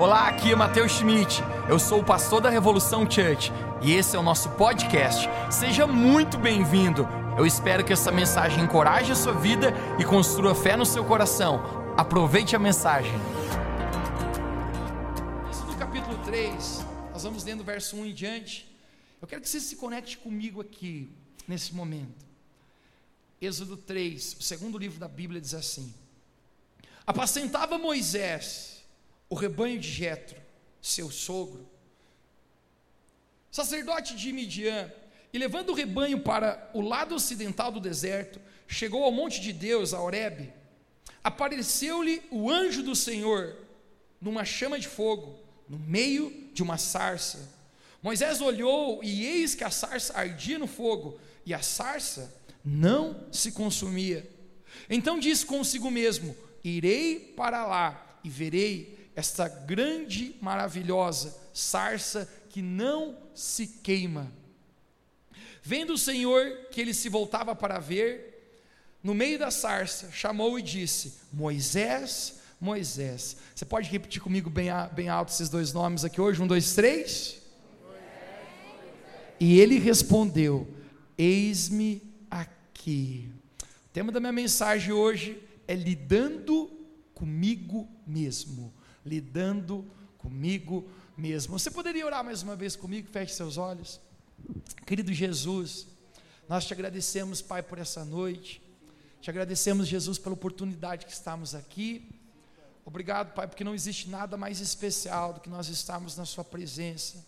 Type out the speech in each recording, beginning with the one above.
Olá, aqui é Matheus Schmidt. Eu sou o pastor da Revolução Church e esse é o nosso podcast. Seja muito bem-vindo. Eu espero que essa mensagem encoraje a sua vida e construa fé no seu coração. Aproveite a mensagem. No capítulo 3, nós vamos lendo o verso 1 em diante. Eu quero que você se conecte comigo aqui, nesse momento. Êxodo 3, o segundo livro da Bíblia, diz assim: Apacentava Moisés o rebanho de Jetro, seu sogro, sacerdote de Midian, e levando o rebanho para o lado ocidental do deserto, chegou ao monte de Deus, a Horebe. Apareceu-lhe o anjo do Senhor numa chama de fogo, no meio de uma sarça. Moisés olhou e eis que a sarça ardia no fogo, e a sarça não se consumia. Então disse consigo mesmo: Irei para lá e verei esta grande, maravilhosa sarça que não se queima. Vendo o Senhor que ele se voltava para ver, no meio da sarça, chamou e disse: Moisés, Moisés. Você pode repetir comigo bem, bem alto esses dois nomes aqui hoje? Um, dois, três. E ele respondeu: Eis-me aqui. O tema da minha mensagem hoje é lidando comigo mesmo lidando comigo mesmo. Você poderia orar mais uma vez comigo? Feche seus olhos. Querido Jesus, nós te agradecemos, Pai, por essa noite. Te agradecemos, Jesus, pela oportunidade que estamos aqui. Obrigado, Pai, porque não existe nada mais especial do que nós estarmos na Sua presença.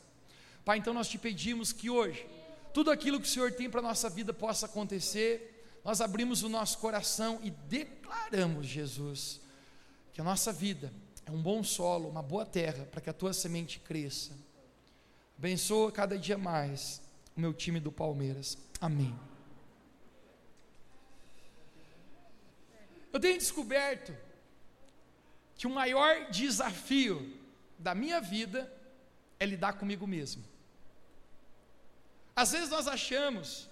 Pai, então nós te pedimos que hoje, tudo aquilo que o Senhor tem para a nossa vida possa acontecer. Nós abrimos o nosso coração e declaramos, Jesus, que a nossa vida é um bom solo, uma boa terra para que a tua semente cresça. Abençoa cada dia mais o meu time do Palmeiras. Amém. Eu tenho descoberto que o maior desafio da minha vida é lidar comigo mesmo. Às vezes nós achamos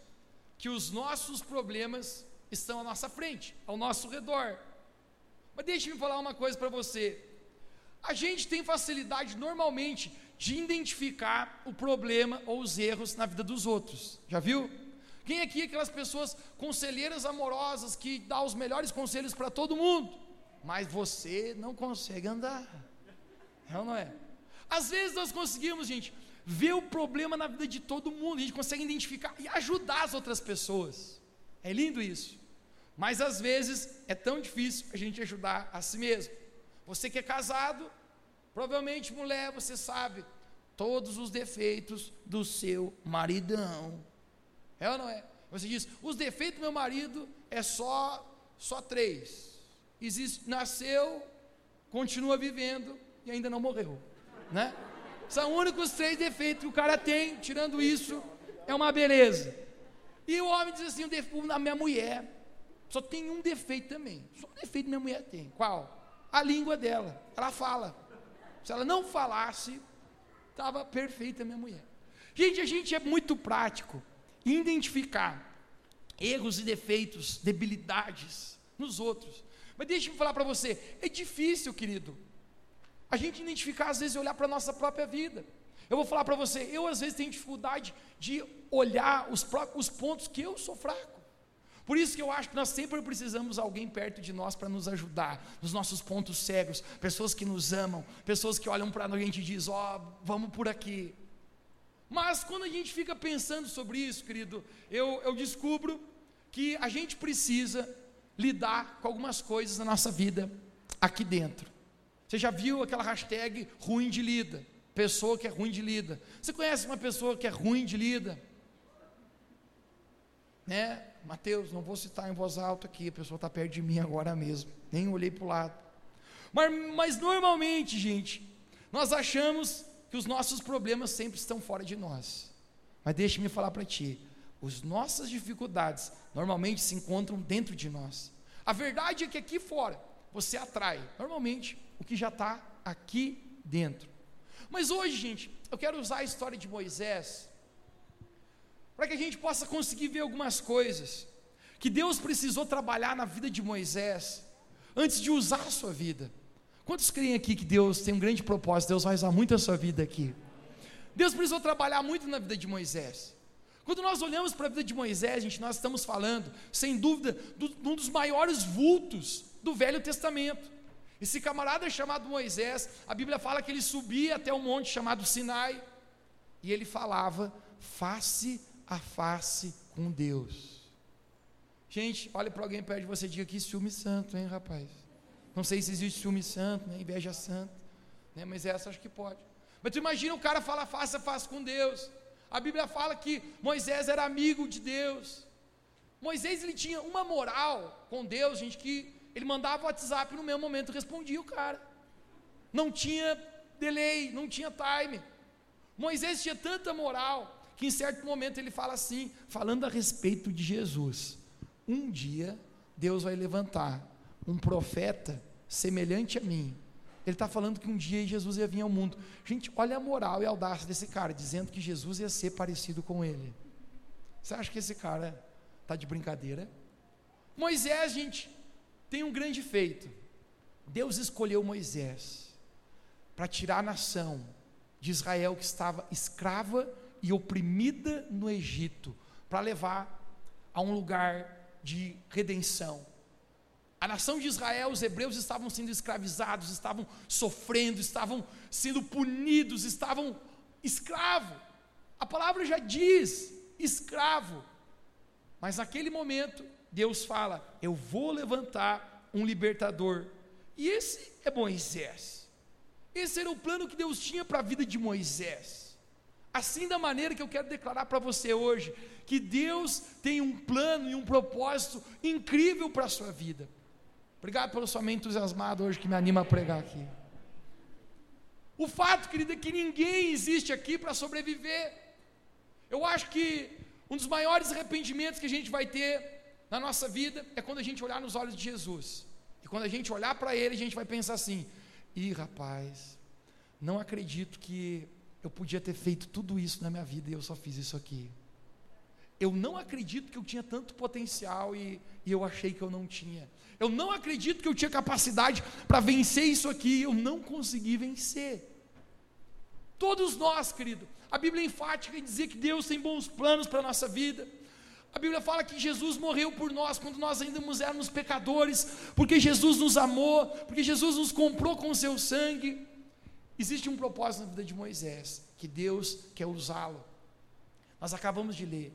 que os nossos problemas estão à nossa frente, ao nosso redor. Mas deixe-me falar uma coisa para você. A gente tem facilidade normalmente de identificar o problema ou os erros na vida dos outros. Já viu? Quem aqui é aquelas pessoas conselheiras amorosas que dá os melhores conselhos para todo mundo, mas você não consegue andar? É ou não é? Às vezes nós conseguimos, gente, ver o problema na vida de todo mundo, a gente consegue identificar e ajudar as outras pessoas. É lindo isso. Mas às vezes é tão difícil a gente ajudar a si mesmo. Você que é casado, provavelmente mulher, você sabe todos os defeitos do seu maridão. É ou não é? Você diz: "Os defeitos do meu marido é só só três. Existe, nasceu, continua vivendo e ainda não morreu, né? São únicos três defeitos que o cara tem, tirando isso, é uma beleza. E o homem diz assim: o defeito da minha mulher só tem um defeito também. Só um defeito minha mulher tem. Qual? A língua dela. Ela fala. Se ela não falasse, estava perfeita minha mulher. Gente, a gente é muito prático em identificar erros e defeitos, debilidades nos outros. Mas deixe-me falar para você, é difícil, querido, a gente identificar, às vezes, olhar para a nossa própria vida. Eu vou falar para você, eu às vezes tenho dificuldade de olhar os, os pontos que eu sou fraco. Por isso que eu acho que nós sempre precisamos de alguém perto de nós para nos ajudar, nos nossos pontos cegos, pessoas que nos amam, pessoas que olham para nós e a gente diz, ó, oh, vamos por aqui. Mas quando a gente fica pensando sobre isso, querido, eu, eu descubro que a gente precisa lidar com algumas coisas na nossa vida aqui dentro. Você já viu aquela hashtag ruim de lida? Pessoa que é ruim de lida. Você conhece uma pessoa que é ruim de lida? Né? Mateus, não vou citar em voz alta aqui, a pessoa está perto de mim agora mesmo, nem olhei para o lado. Mas, mas normalmente, gente, nós achamos que os nossos problemas sempre estão fora de nós. Mas deixe-me falar para ti, as nossas dificuldades normalmente se encontram dentro de nós. A verdade é que aqui fora você atrai, normalmente, o que já está aqui dentro. Mas hoje, gente, eu quero usar a história de Moisés para que a gente possa conseguir ver algumas coisas que Deus precisou trabalhar na vida de Moisés antes de usar a sua vida. Quantos creem aqui que Deus tem um grande propósito? Deus vai usar muito a sua vida aqui. Deus precisou trabalhar muito na vida de Moisés. Quando nós olhamos para a vida de Moisés, gente, nós estamos falando, sem dúvida, de um dos maiores vultos do Velho Testamento. Esse camarada chamado Moisés, a Bíblia fala que ele subia até um monte chamado Sinai e ele falava face a face com Deus. Gente, olha para alguém perto de você e diga que ciúme santo, hein, rapaz? Não sei se existe ciúme santo, né, inveja santa, né, mas essa acho que pode. Mas tu imagina o cara falar face a face com Deus. A Bíblia fala que Moisés era amigo de Deus. Moisés ele tinha uma moral com Deus, gente, que ele mandava o WhatsApp no mesmo momento respondia o cara. Não tinha delay, não tinha time. Moisés tinha tanta moral que em certo momento ele fala assim, falando a respeito de Jesus. Um dia Deus vai levantar um profeta semelhante a mim. Ele está falando que um dia Jesus ia vir ao mundo. Gente, olha a moral e a audácia desse cara, dizendo que Jesus ia ser parecido com ele. Você acha que esse cara está de brincadeira? Moisés, gente, tem um grande feito. Deus escolheu Moisés para tirar a nação de Israel que estava escrava e oprimida no Egito, para levar a um lugar de redenção. A nação de Israel, os hebreus estavam sendo escravizados, estavam sofrendo, estavam sendo punidos, estavam escravo. A palavra já diz escravo. Mas naquele momento, Deus fala: Eu vou levantar um libertador. E esse é Moisés. Esse era o plano que Deus tinha para a vida de Moisés. Assim, da maneira que eu quero declarar para você hoje, que Deus tem um plano e um propósito incrível para a sua vida. Obrigado pelo sua mente entusiasmado hoje que me anima a pregar aqui. O fato, querida, é que ninguém existe aqui para sobreviver. Eu acho que um dos maiores arrependimentos que a gente vai ter na nossa vida é quando a gente olhar nos olhos de Jesus. E quando a gente olhar para Ele, a gente vai pensar assim: ih, rapaz, não acredito que eu podia ter feito tudo isso na minha vida e eu só fiz isso aqui. Eu não acredito que eu tinha tanto potencial e, e eu achei que eu não tinha. Eu não acredito que eu tinha capacidade para vencer isso aqui e eu não consegui vencer. Todos nós, querido, a Bíblia é enfática em dizer que Deus tem bons planos para a nossa vida. A Bíblia fala que Jesus morreu por nós quando nós ainda éramos pecadores, porque Jesus nos amou, porque Jesus nos comprou com o seu sangue. Existe um propósito na vida de Moisés, que Deus quer usá-lo. Nós acabamos de ler.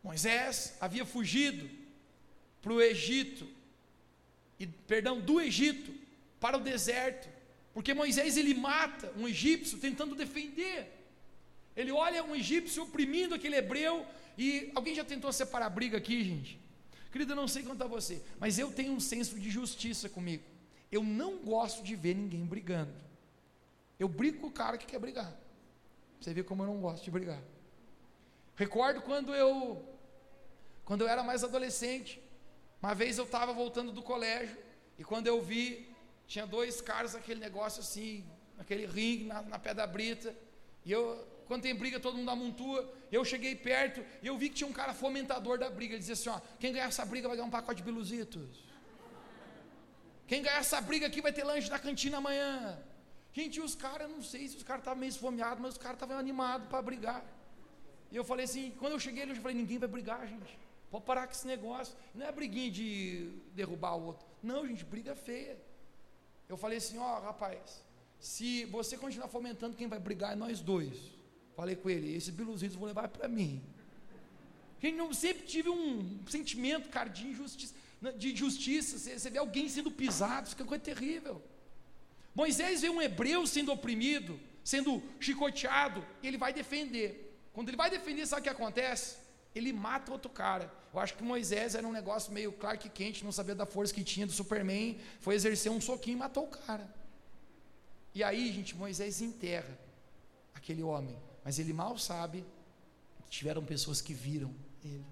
Moisés havia fugido para o Egito, e, perdão, do Egito para o deserto, porque Moisés ele mata um egípcio tentando defender. Ele olha um egípcio oprimindo aquele hebreu e alguém já tentou separar a briga aqui, gente? Querido, eu não sei quanto a você, mas eu tenho um senso de justiça comigo. Eu não gosto de ver ninguém brigando. Eu brigo com o cara que quer brigar. Você vê como eu não gosto de brigar. Recordo quando eu quando eu era mais adolescente, uma vez eu estava voltando do colégio e quando eu vi tinha dois caras aquele negócio assim, aquele ringue na, na pé da brita, e eu quando tem briga, todo mundo amontua. Eu cheguei perto e eu vi que tinha um cara fomentador da briga. Ele dizia assim: ó, quem ganhar essa briga vai ganhar um pacote de biluzitos. Quem ganhar essa briga aqui vai ter lanche na cantina amanhã. Gente, os caras, não sei se os caras estavam meio esfomeados, mas os caras estavam animados para brigar. E eu falei assim, quando eu cheguei, eu falei, ninguém vai brigar, gente. Pode parar com esse negócio. Não é briguinha de derrubar o outro. Não, gente, briga feia. Eu falei assim, ó, rapaz, se você continuar fomentando, quem vai brigar é nós dois. Falei com ele, esses biluzitos vou levar para mim. Gente, sempre tive um sentimento, cara, de injustiça. De justiça, você, você vê alguém sendo pisado, isso é coisa terrível. Moisés vê um hebreu sendo oprimido, sendo chicoteado, e ele vai defender. Quando ele vai defender, sabe o que acontece? Ele mata outro cara. Eu acho que Moisés era um negócio meio Clark Kent, não sabia da força que tinha do Superman, foi exercer um soquinho e matou o cara. E aí, gente, Moisés enterra aquele homem mas ele mal sabe que tiveram pessoas que viram ele.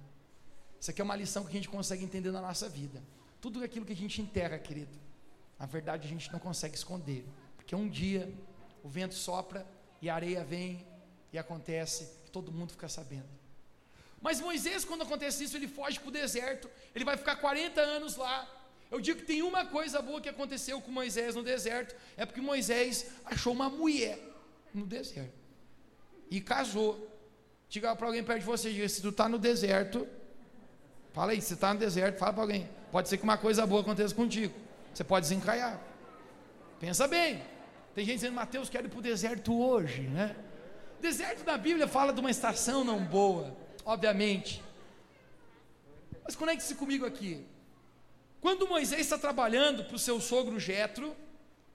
Isso aqui é uma lição que a gente consegue entender na nossa vida. Tudo aquilo que a gente enterra, querido, na verdade a gente não consegue esconder, porque um dia o vento sopra e a areia vem e acontece que todo mundo fica sabendo. Mas Moisés, quando acontece isso, ele foge para o deserto, ele vai ficar 40 anos lá, Eu digo que tem uma coisa boa que aconteceu com Moisés no deserto, é porque Moisés achou uma mulher no deserto e casou. Diga para alguém perto de você, diga, se tu está no deserto, fala aí, se está no deserto, fala para alguém. Pode ser que uma coisa boa aconteça contigo. Você pode desencaiar. Pensa bem. Tem gente dizendo, Mateus, quero ir para o deserto hoje, né? Deserto na Bíblia fala de uma estação não boa, obviamente. Mas conecte-se comigo aqui. Quando Moisés está trabalhando para o seu sogro Jetro,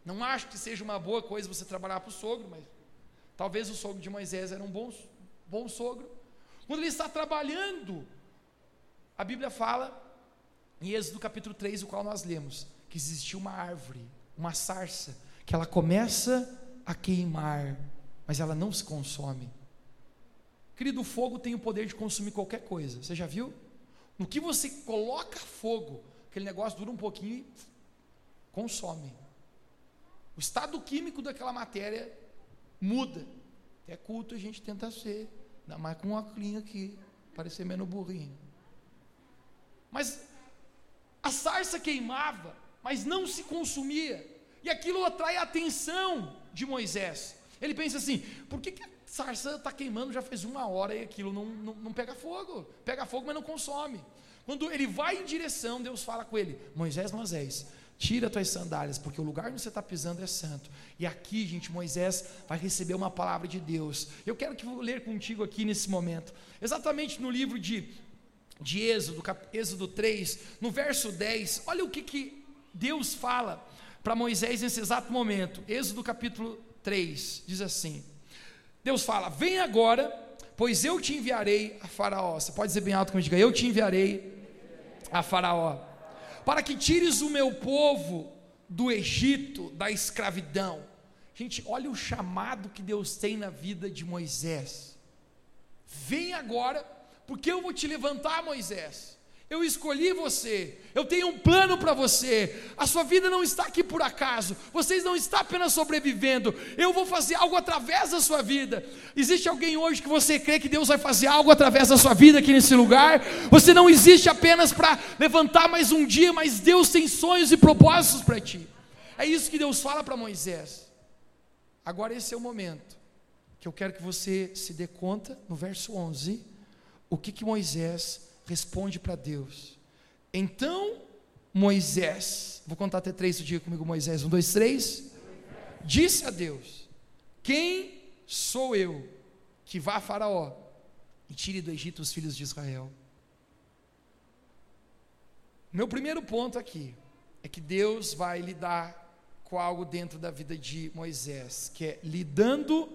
não acho que seja uma boa coisa você trabalhar para o sogro, mas talvez o sogro de Moisés era um bom, bom sogro. Quando ele está trabalhando, a Bíblia fala, em Êxodo capítulo 3, o qual nós lemos, que existia uma árvore, uma sarça, que ela começa a queimar, mas ela não se consome. Querido, o fogo tem o poder de consumir qualquer coisa. Você já viu? No que você coloca fogo, aquele negócio dura um pouquinho e consome. O estado químico daquela matéria muda. Até culto a gente tenta ser, ainda mais com uma clinha aqui, parecer menos burrinho. Mas a sarça queimava, mas não se consumia. E aquilo atrai a atenção de Moisés. Ele pensa assim: por que, que a sarça está queimando já faz uma hora e aquilo não, não, não pega fogo? Pega fogo, mas não consome. Quando ele vai em direção, Deus fala com ele: Moisés, Moisés, tira tuas sandálias, porque o lugar onde você está pisando é santo. E aqui, gente, Moisés vai receber uma palavra de Deus. Eu quero que vou ler contigo aqui nesse momento, exatamente no livro de, de Êxodo, Êxodo 3, no verso 10. Olha o que, que Deus fala para Moisés nesse exato momento. Êxodo capítulo 3 diz assim: Deus fala: Vem agora, pois eu te enviarei a Faraó. Você pode dizer bem alto como diga: Eu te enviarei a Faraó, para que tires o meu povo do Egito, da escravidão. Gente, olha o chamado que Deus tem na vida de Moisés. Vem agora, porque eu vou te levantar, Moisés. Eu escolhi você. Eu tenho um plano para você. A sua vida não está aqui por acaso. Vocês não estão apenas sobrevivendo. Eu vou fazer algo através da sua vida. Existe alguém hoje que você crê que Deus vai fazer algo através da sua vida aqui nesse lugar? Você não existe apenas para levantar mais um dia, mas Deus tem sonhos e propósitos para ti. É isso que Deus fala para Moisés. Agora esse é o momento que eu quero que você se dê conta no verso 11 o que que Moisés responde para Deus. Então Moisés, vou contar até três, dia comigo, Moisés, um, dois, três, disse a Deus: Quem sou eu que vá a Faraó e tire do Egito os filhos de Israel? Meu primeiro ponto aqui é que Deus vai lidar com algo dentro da vida de Moisés, que é lidando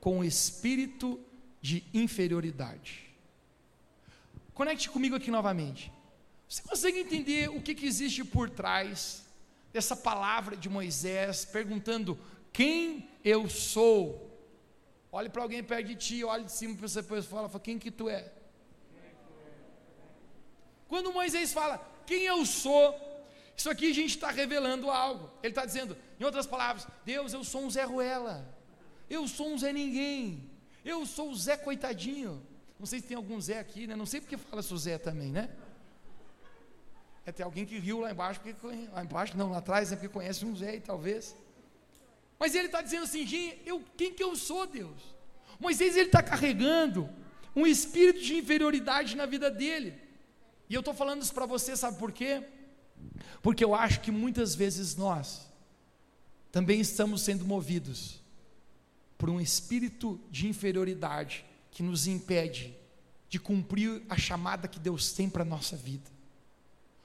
com o espírito de inferioridade. Conecte comigo aqui novamente. Você consegue entender o que, que existe por trás dessa palavra de Moisés, perguntando quem eu sou? Olhe para alguém perto de ti, olhe de cima para você e fala, fala, quem que tu é? Quando Moisés fala, quem eu sou, isso aqui a gente está revelando algo. Ele está dizendo, em outras palavras, Deus, eu sou um Zé Ruela, eu sou um Zé Ninguém, eu sou o Zé Coitadinho. Não sei se tem algum Zé aqui, né? Não sei porque fala seu Zé também, né? É ter alguém que riu lá embaixo, porque lá embaixo, não, lá atrás, é porque conhece um Zé, talvez. Mas ele está dizendo assim, eu, quem que eu sou, Deus? Moisés ele está carregando um espírito de inferioridade na vida dele. E eu estou falando isso para você, sabe por quê? Porque eu acho que muitas vezes nós também estamos sendo movidos por um espírito de inferioridade que nos impede de cumprir a chamada que Deus tem para a nossa vida.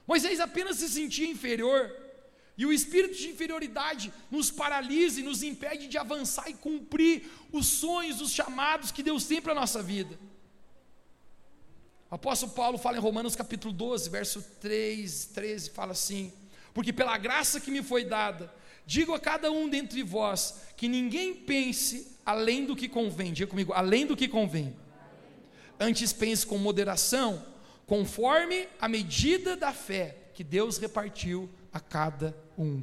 Moisés apenas se sentia inferior, e o espírito de inferioridade nos paralisa e nos impede de avançar e cumprir os sonhos, os chamados que Deus tem para a nossa vida. O apóstolo Paulo fala em Romanos capítulo 12, verso 3, 13, fala assim: Porque pela graça que me foi dada, digo a cada um dentre vós, que ninguém pense além do que convém. Diga comigo, além do que convém. Antes pense com moderação, conforme a medida da fé que Deus repartiu a cada um.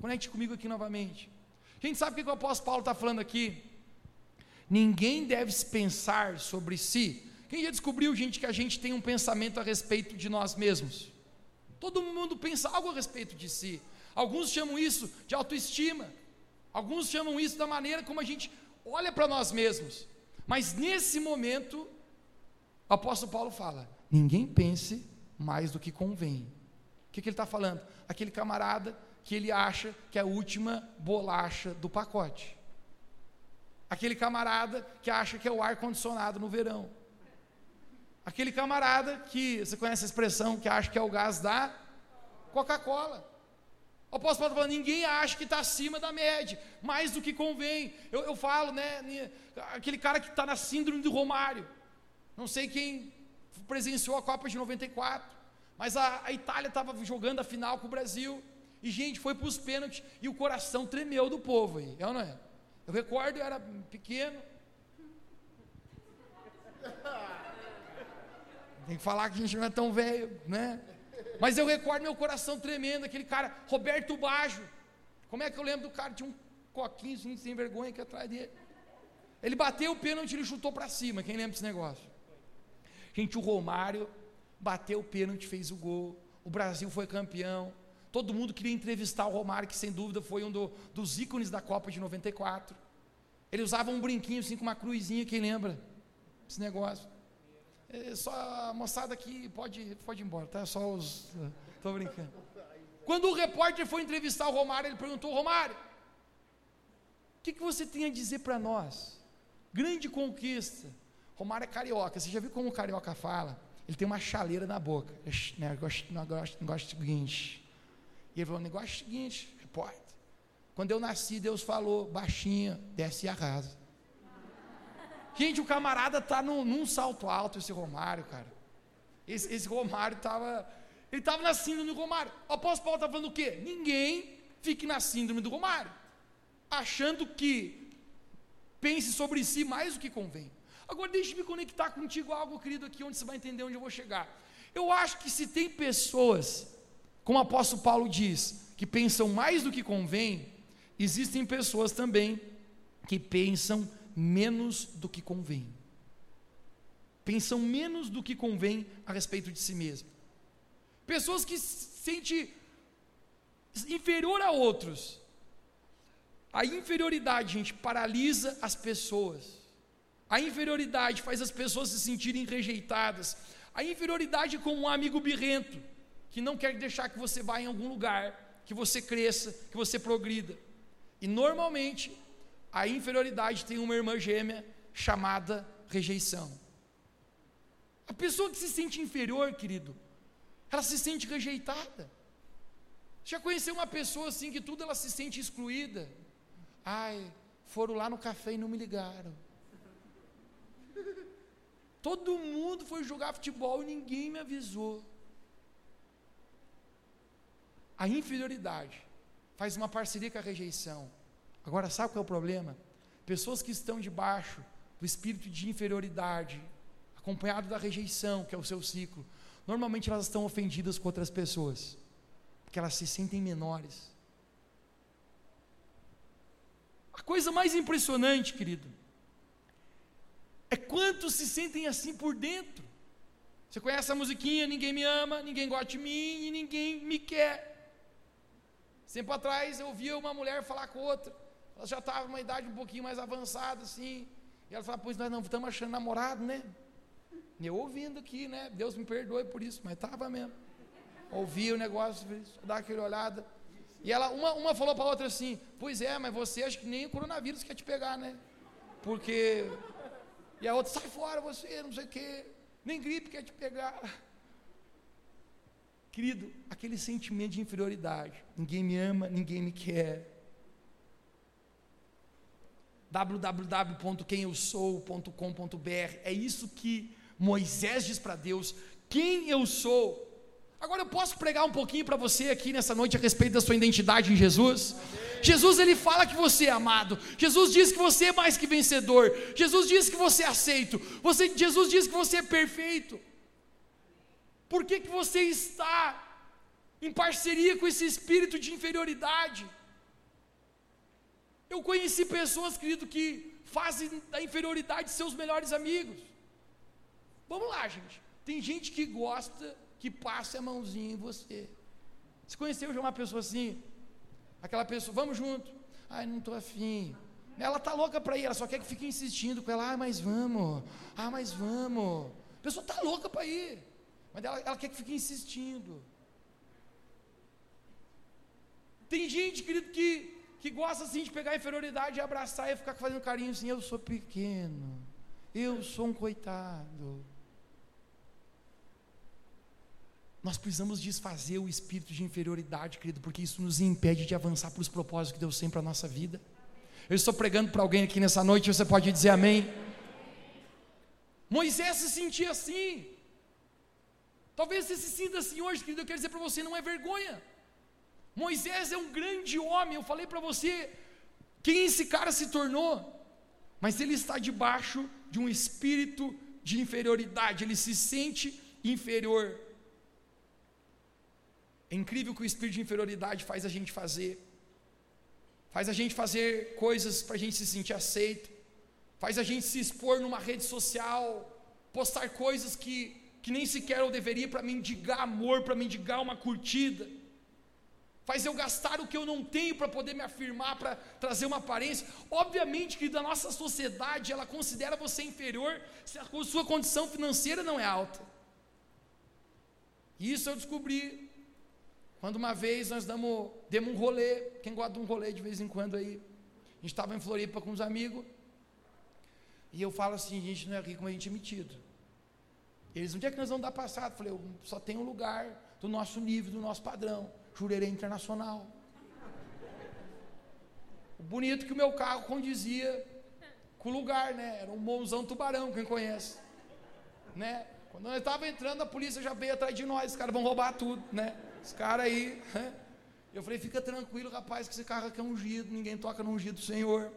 Conecte comigo aqui novamente. A gente sabe o que o apóstolo Paulo está falando aqui? Ninguém deve pensar sobre si. Quem já descobriu, gente, que a gente tem um pensamento a respeito de nós mesmos? Todo mundo pensa algo a respeito de si. Alguns chamam isso de autoestima. Alguns chamam isso da maneira como a gente olha para nós mesmos. Mas nesse momento, o apóstolo Paulo fala: ninguém pense mais do que convém. O que, que ele está falando? Aquele camarada que ele acha que é a última bolacha do pacote. Aquele camarada que acha que é o ar-condicionado no verão. Aquele camarada que, você conhece a expressão, que acha que é o gás da Coca-Cola. O apóstolo Paulo falando, ninguém acha que está acima da média, mais do que convém. Eu, eu falo, né, aquele cara que está na síndrome do Romário. Não sei quem presenciou a Copa de 94, mas a, a Itália estava jogando a final com o Brasil, e gente, foi para os pênaltis, e o coração tremeu do povo aí, é ou não é? Eu recordo, eu era pequeno. Tem que falar que a gente não é tão velho, né? Mas eu recordo meu coração tremendo, aquele cara, Roberto Baggio. Como é que eu lembro do cara? Tinha um coquinho sem vergonha aqui atrás dele. Ele bateu o pênalti, ele chutou para cima. Quem lembra desse negócio? Gente, o Romário bateu o pênalti, fez o gol. O Brasil foi campeão. Todo mundo queria entrevistar o Romário, que sem dúvida foi um do, dos ícones da Copa de 94. Ele usava um brinquinho assim com uma cruzinha, quem lembra? Esse negócio. É, só a moçada aqui pode, pode ir embora, tá? Só os. Estou brincando. Quando o repórter foi entrevistar o Romário, ele perguntou: Romário, o que, que você tem a dizer para nós? Grande conquista. Romário é carioca. Você já viu como o carioca fala? Ele tem uma chaleira na boca. Negócio, negócio, negócio seguinte. E ele falou: negócio seguinte, repórter. Quando eu nasci, Deus falou, baixinha, desce e arrasa. Gente, o camarada tá num, num salto alto, esse Romário, cara. Esse, esse Romário estava. Ele estava na síndrome do Romário. O apóstolo Paulo está falando o quê? Ninguém fique na síndrome do Romário, achando que pense sobre si mais do que convém. Agora, deixe-me conectar contigo algo, querido, aqui, onde você vai entender onde eu vou chegar. Eu acho que se tem pessoas, como o apóstolo Paulo diz, que pensam mais do que convém, existem pessoas também que pensam menos do que convém. Pensam menos do que convém a respeito de si mesmo. Pessoas que se sentem inferior a outros. A inferioridade, gente, paralisa as pessoas. A inferioridade faz as pessoas se sentirem rejeitadas. A inferioridade é como um amigo birrento, que não quer deixar que você vá em algum lugar, que você cresça, que você progrida. E normalmente a inferioridade tem uma irmã gêmea chamada rejeição. A pessoa que se sente inferior, querido, ela se sente rejeitada. Já conheceu uma pessoa assim que tudo ela se sente excluída? Ai, foram lá no café e não me ligaram. Todo mundo foi jogar futebol e ninguém me avisou. A inferioridade faz uma parceria com a rejeição. Agora, sabe qual é o problema? Pessoas que estão debaixo do espírito de inferioridade, acompanhado da rejeição, que é o seu ciclo, normalmente elas estão ofendidas com outras pessoas, porque elas se sentem menores. A coisa mais impressionante, querido, é quantos se sentem assim por dentro. Você conhece a musiquinha? Ninguém me ama, ninguém gosta de mim e ninguém me quer. Tempo atrás eu ouvia uma mulher falar com outra. Ela já estava uma idade um pouquinho mais avançada, assim. E ela falava, pois nós não estamos achando namorado, né? E eu ouvindo aqui, né? Deus me perdoe por isso, mas estava mesmo. Ouvia o negócio, dar aquela olhada. E ela, uma, uma falou para a outra assim, pois é, mas você acha que nem o coronavírus quer te pegar, né? Porque. E a outra, sai fora você, não sei o quê. Nem gripe quer te pegar. Querido, aquele sentimento de inferioridade. Ninguém me ama, ninguém me quer www.quemeusou.com.br. É isso que Moisés diz para Deus: quem eu sou. Agora eu posso pregar um pouquinho para você aqui nessa noite a respeito da sua identidade em Jesus? Jesus ele fala que você é amado. Jesus diz que você é mais que vencedor. Jesus diz que você é aceito. Você, Jesus diz que você é perfeito. Por que, que você está em parceria com esse espírito de inferioridade? Eu conheci pessoas, querido, que fazem da inferioridade seus melhores amigos. Vamos lá, gente. Tem gente que gosta que passe a mãozinha em você. Você conheceu já uma pessoa assim? Aquela pessoa, vamos junto. Ai, não estou afim. Ela tá louca para ir, ela só quer que fique insistindo com ela. Ah, mas vamos. Ah, mas vamos. A pessoa tá louca para ir. Mas ela, ela quer que fique insistindo. Tem gente, querido, que, que gosta assim de pegar a inferioridade e abraçar e ficar fazendo carinho assim. Eu sou pequeno. Eu sou um coitado. Nós precisamos desfazer o espírito de inferioridade, querido, porque isso nos impede de avançar para os propósitos que Deus tem para a nossa vida. Eu estou pregando para alguém aqui nessa noite, você pode dizer amém. Moisés se sentia assim. Talvez você se sinta assim hoje, querido. Eu quero dizer para você: não é vergonha. Moisés é um grande homem. Eu falei para você quem esse cara se tornou. Mas ele está debaixo de um espírito de inferioridade. Ele se sente inferior. É incrível que o espírito de inferioridade faz a gente fazer. Faz a gente fazer coisas para a gente se sentir aceito. Faz a gente se expor numa rede social. Postar coisas que, que nem sequer eu deveria para mendigar amor, para mendigar uma curtida. Faz eu gastar o que eu não tenho para poder me afirmar, para trazer uma aparência. Obviamente que da nossa sociedade ela considera você inferior se a sua condição financeira não é alta. Isso eu descobri quando uma vez nós damos, demos um rolê, quem gosta de um rolê de vez em quando aí, a gente estava em Floripa com uns amigos, e eu falo assim, gente não é rico, mas a gente é metido. Eles, onde é que nós vamos dar passado? Eu falei, eu só tem um lugar do nosso nível, do nosso padrão, Jurerê Internacional. Bonito que o meu carro condizia com o lugar, né? Era um monzão tubarão, quem conhece. Né? Quando nós estávamos entrando, a polícia já veio atrás de nós, os caras vão roubar tudo, né? Os caras aí. Eu falei, fica tranquilo, rapaz, que esse carro aqui é ungido, ninguém toca no ungido do Senhor.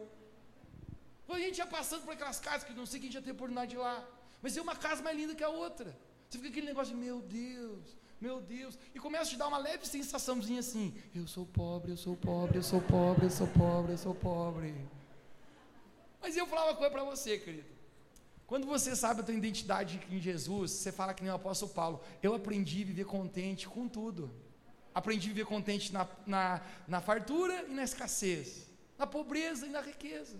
A gente já passando por aquelas casas que não sei quem já teve oportunidade de ir lá. Mas é uma casa mais linda que a outra. Você fica aquele negócio de, meu Deus, meu Deus. E começa a te dar uma leve sensaçãozinha assim: eu sou pobre, eu sou pobre, eu sou pobre, eu sou pobre, eu sou pobre. Mas eu falava uma coisa para você, querido. Quando você sabe a tua identidade em Jesus, você fala que nem o apóstolo Paulo. Eu aprendi a viver contente com tudo. Aprendi a viver contente na, na, na fartura e na escassez, na pobreza e na riqueza.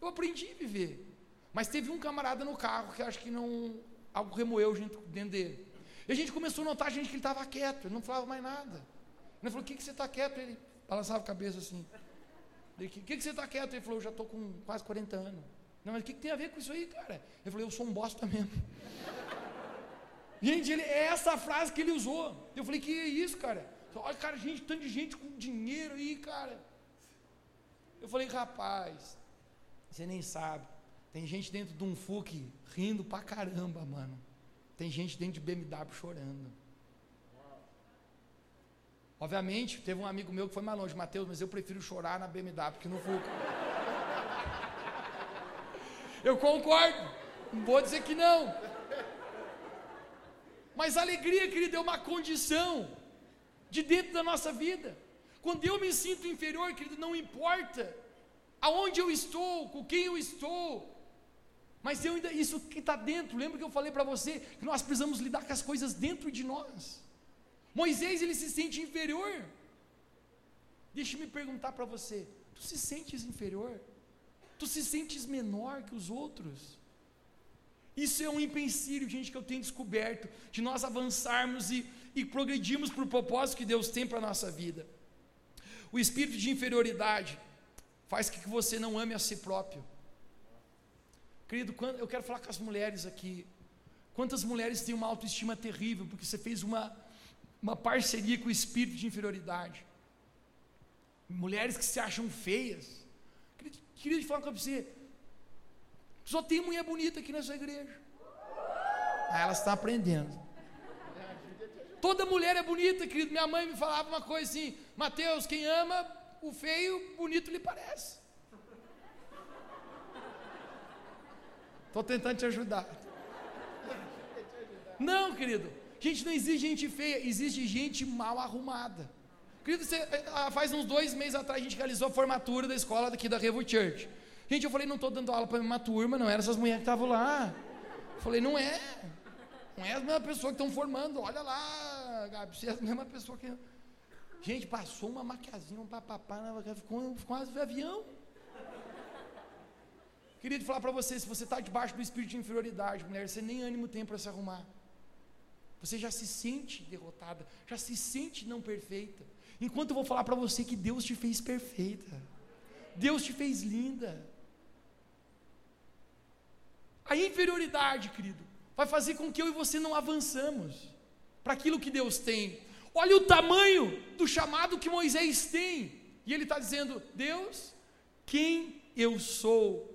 Eu aprendi a viver. Mas teve um camarada no carro que acho que não. algo remoeu dentro dele. E a gente começou a notar gente que ele estava quieto, ele não falava mais nada. Ele falou: O que, que você está quieto? Ele balançava a cabeça assim. O que, que, que você está quieto? Ele falou: Eu já estou com quase 40 anos. Não, mas o que, que, tem a ver com isso aí, cara? Eu falei, eu sou um bosta mesmo. gente, ele, é essa frase que ele usou. Eu falei, que é isso, cara? Olha, cara, gente, tanto de gente com dinheiro aí, cara. Eu falei, rapaz, você nem sabe. Tem gente dentro de um FUC rindo pra caramba, mano. Tem gente dentro de BMW chorando. Obviamente, teve um amigo meu que foi mais longe, Mateus, mas eu prefiro chorar na BMW que no FUC. Eu concordo. Não vou dizer que não. Mas a alegria, querido, é uma condição de dentro da nossa vida. Quando eu me sinto inferior, querido, não importa aonde eu estou, com quem eu estou, mas eu ainda, isso que está dentro, lembra que eu falei para você que nós precisamos lidar com as coisas dentro de nós. Moisés, ele se sente inferior. Deixa-me perguntar para você: tu se sentes inferior? Tu se sentes menor que os outros. Isso é um empecilho, gente, que eu tenho descoberto, de nós avançarmos e, e progredirmos para o propósito que Deus tem para a nossa vida. O espírito de inferioridade faz com que você não ame a si próprio. Querido, eu quero falar com as mulheres aqui. Quantas mulheres têm uma autoestima terrível porque você fez uma, uma parceria com o espírito de inferioridade? Mulheres que se acham feias Queria te falar para você. Só tem mulher bonita aqui nessa igreja. Ah, elas estão aprendendo. Toda mulher é bonita, querido. Minha mãe me falava uma coisa assim: Mateus, quem ama o feio, bonito lhe parece. Estou tentando te ajudar. Não, querido. Gente, não existe gente feia, existe gente mal arrumada. Querido, você, eh, ah, faz uns dois meses atrás a gente realizou a formatura da escola daqui da Revo Church. Gente, eu falei, não estou dando aula para uma turma, não eram essas mulheres que estavam lá. Eu falei, não é. Não é a mesma pessoa que estão formando. Olha lá, Gabi, você é a mesma pessoa que. Gente, passou uma maquiazinha, um papapá, ficou quase um avião. Queria falar para você, se você está debaixo do espírito de inferioridade, mulher, você nem ânimo tem para se arrumar. Você já se sente derrotada, já se sente não perfeita. Enquanto eu vou falar para você que Deus te fez perfeita. Deus te fez linda. A inferioridade, querido, vai fazer com que eu e você não avançamos para aquilo que Deus tem. Olha o tamanho do chamado que Moisés tem. E ele está dizendo: Deus, quem eu sou?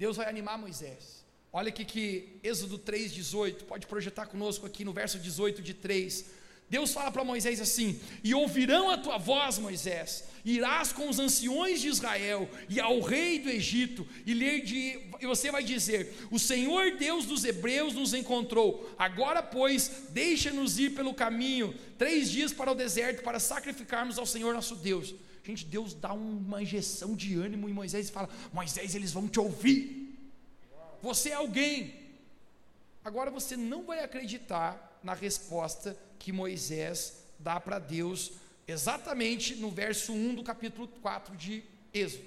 Deus vai animar Moisés. Olha aqui que Êxodo 3,18, pode projetar conosco aqui no verso 18 de 3. Deus fala para Moisés assim: E ouvirão a tua voz, Moisés, irás com os anciões de Israel e ao rei do Egito, e, de, e você vai dizer: O Senhor Deus dos Hebreus nos encontrou. Agora, pois, deixa-nos ir pelo caminho, três dias para o deserto, para sacrificarmos ao Senhor nosso Deus. Gente, Deus dá uma injeção de ânimo em Moisés e fala: Moisés, eles vão te ouvir. Você é alguém. Agora você não vai acreditar na resposta que Moisés dá para Deus, exatamente no verso 1 do capítulo 4 de Êxodo.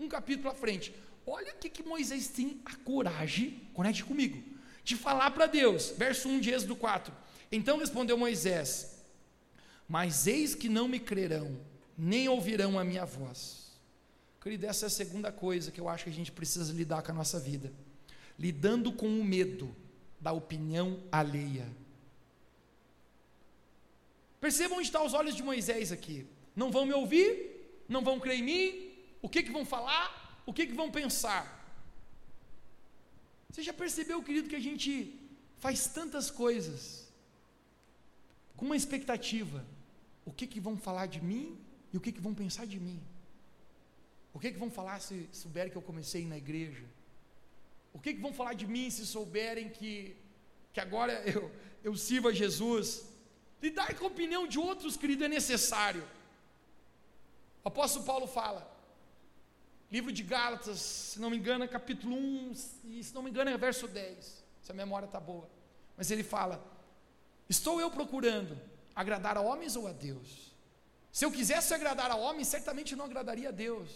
Um capítulo à frente. Olha o que, que Moisés tem a coragem, conecte comigo, de falar para Deus. Verso 1 de Êxodo 4. Então respondeu Moisés: Mas eis que não me crerão, nem ouvirão a minha voz. Querido, essa é a segunda coisa que eu acho que a gente precisa lidar com a nossa vida. Lidando com o medo da opinião alheia. Percebam onde estão os olhos de Moisés aqui. Não vão me ouvir, não vão crer em mim, o que, que vão falar, o que, que vão pensar. Você já percebeu, querido, que a gente faz tantas coisas com uma expectativa: o que, que vão falar de mim e o que, que vão pensar de mim? O que, que vão falar se souberem que eu comecei na igreja? O que, que vão falar de mim se souberem que, que agora eu, eu sirvo a Jesus? Lidar com a opinião de outros, querido, é necessário. O apóstolo Paulo fala, livro de Gálatas, se não me engano, é capítulo 1, e se não me engano é verso 10, se a memória está boa. Mas ele fala: Estou eu procurando agradar a homens ou a Deus? Se eu quisesse agradar a homens, certamente não agradaria a Deus.